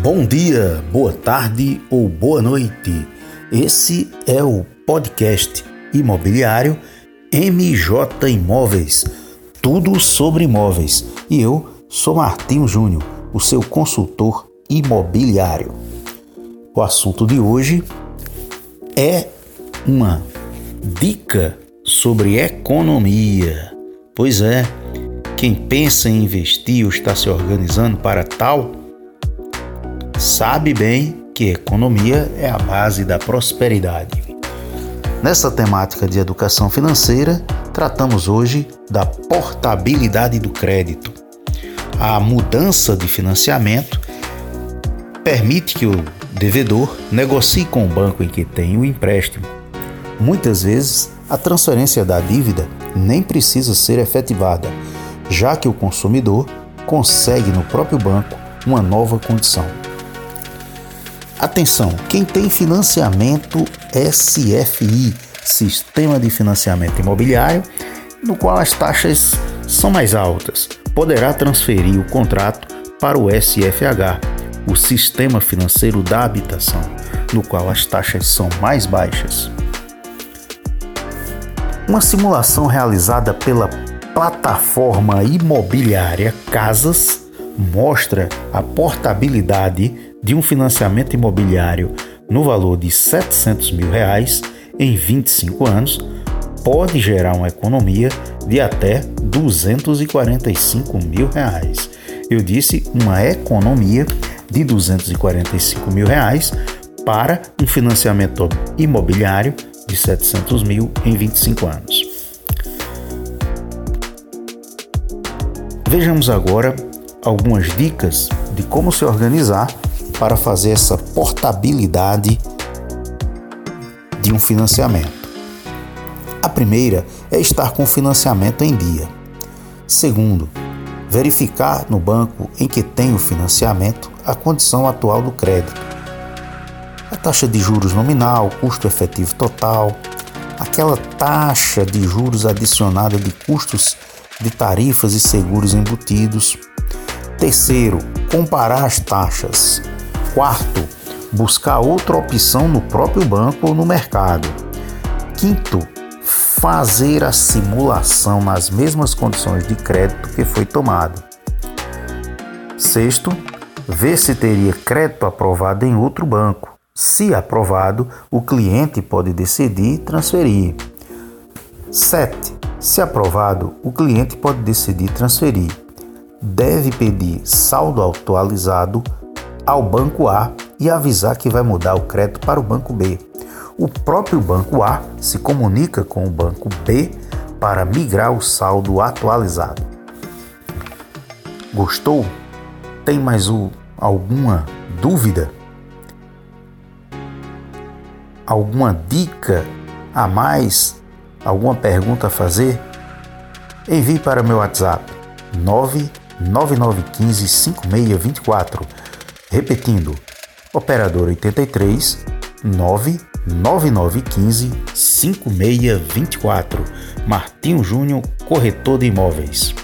Bom dia, boa tarde ou boa noite. Esse é o podcast imobiliário MJ Imóveis. Tudo sobre imóveis. E eu sou Martinho Júnior, o seu consultor imobiliário. O assunto de hoje é uma dica sobre economia. Pois é, quem pensa em investir ou está se organizando para tal, sabe bem que economia é a base da prosperidade. Nessa temática de educação financeira, tratamos hoje da portabilidade do crédito. A mudança de financiamento permite que o devedor negocie com o banco em que tem o empréstimo. Muitas vezes, a transferência da dívida nem precisa ser efetivada, já que o consumidor consegue no próprio banco uma nova condição. Atenção, quem tem financiamento SFI, Sistema de Financiamento Imobiliário, no qual as taxas são mais altas, poderá transferir o contrato para o SFH, o Sistema Financeiro da Habitação, no qual as taxas são mais baixas. Uma simulação realizada pela plataforma imobiliária Casas mostra a portabilidade de um financiamento imobiliário no valor de 700 mil reais em 25 anos pode gerar uma economia de até 245 mil reais. Eu disse uma economia de 245 mil reais para um financiamento imobiliário de 700 mil em 25 anos. Vejamos agora algumas dicas de como se organizar para fazer essa portabilidade de um financiamento. A primeira é estar com o financiamento em dia. Segundo, verificar no banco em que tem o financiamento a condição atual do crédito. A taxa de juros nominal, custo efetivo total, aquela taxa de juros adicionada de custos de tarifas e seguros embutidos. Terceiro, comparar as taxas. Quarto, buscar outra opção no próprio banco ou no mercado. Quinto, fazer a simulação nas mesmas condições de crédito que foi tomado. Sexto, ver se teria crédito aprovado em outro banco. Se aprovado, o cliente pode decidir transferir. 7. Se aprovado, o cliente pode decidir transferir. Deve pedir saldo atualizado ao banco A e avisar que vai mudar o crédito para o banco B. O próprio banco A se comunica com o banco B para migrar o saldo atualizado. Gostou? Tem mais o, alguma dúvida? Alguma dica a mais Alguma pergunta a fazer? Envie para meu WhatsApp 99915 5624. Repetindo, operador 83 99915 5624. Martinho Júnior, corretor de imóveis.